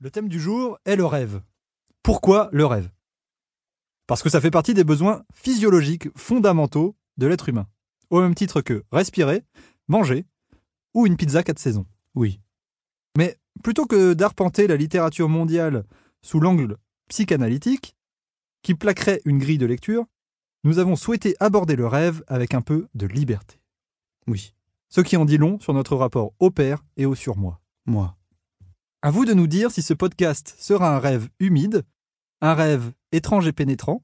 Le thème du jour est le rêve. Pourquoi le rêve? Parce que ça fait partie des besoins physiologiques fondamentaux de l'être humain. Au même titre que respirer, manger ou une pizza quatre saisons. Oui. Mais plutôt que d'arpenter la littérature mondiale sous l'angle psychanalytique, qui plaquerait une grille de lecture, nous avons souhaité aborder le rêve avec un peu de liberté. Oui. Ce qui en dit long sur notre rapport au père et au surmoi. Moi. À vous de nous dire si ce podcast sera un rêve humide, un rêve étrange et pénétrant,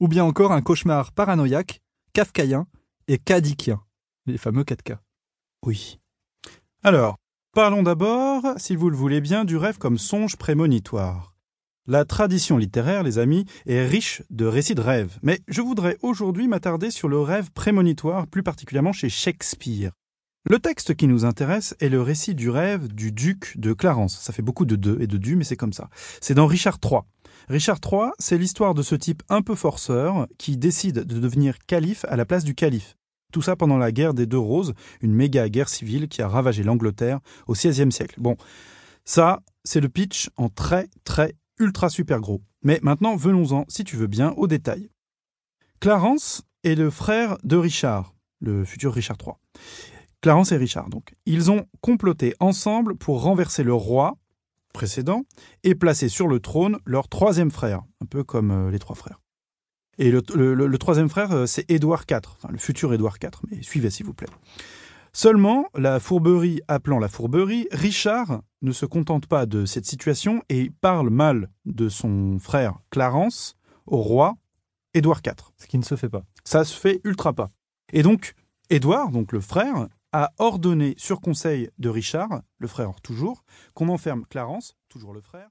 ou bien encore un cauchemar paranoïaque, kafkaïen et kadikien, les fameux 4K. Oui. Alors, parlons d'abord, si vous le voulez bien, du rêve comme songe prémonitoire. La tradition littéraire, les amis, est riche de récits de rêves, mais je voudrais aujourd'hui m'attarder sur le rêve prémonitoire, plus particulièrement chez Shakespeare. Le texte qui nous intéresse est le récit du rêve du duc de Clarence. Ça fait beaucoup de deux et de du, mais c'est comme ça. C'est dans Richard III. Richard III, c'est l'histoire de ce type un peu forceur qui décide de devenir calife à la place du calife. Tout ça pendant la guerre des Deux Roses, une méga guerre civile qui a ravagé l'Angleterre au XVIe siècle. Bon, ça, c'est le pitch en très, très, ultra super gros. Mais maintenant, venons-en, si tu veux bien, aux détails. Clarence est le frère de Richard, le futur Richard III. Clarence et Richard, donc. Ils ont comploté ensemble pour renverser le roi précédent et placer sur le trône leur troisième frère, un peu comme euh, les trois frères. Et le, le- le- le troisième frère, euh, c'est Édouard IV, enfin le futur Édouard IV, mais suivez s'il vous plaît. Seulement, la fourberie appelant la fourberie, Richard ne se contente pas de cette situation et parle mal de son frère Clarence au roi Édouard IV. Ce qui ne se fait pas. Ça se fait ultra pas. Et donc, Édouard, donc le frère, a ordonné sur conseil de Richard, le frère toujours, qu'on enferme Clarence, toujours le frère,